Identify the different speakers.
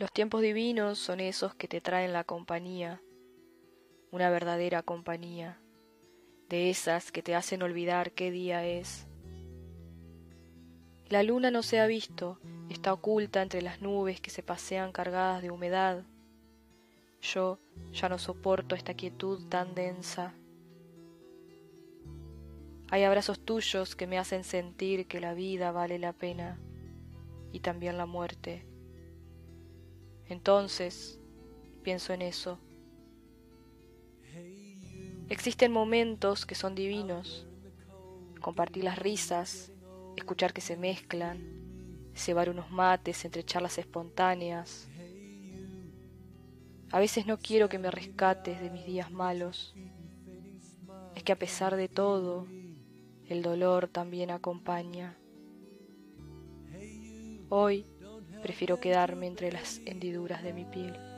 Speaker 1: Los tiempos divinos son esos que te traen la compañía, una verdadera compañía, de esas que te hacen olvidar qué día es. La luna no se ha visto, está oculta entre las nubes que se pasean cargadas de humedad. Yo ya no soporto esta quietud tan densa. Hay abrazos tuyos que me hacen sentir que la vida vale la pena y también la muerte. Entonces pienso en eso. Existen momentos que son divinos. Compartir las risas, escuchar que se mezclan, cebar unos mates entre charlas espontáneas. A veces no quiero que me rescates de mis días malos. Es que a pesar de todo, el dolor también acompaña. Hoy prefiero quedarme entre las hendiduras de mi piel.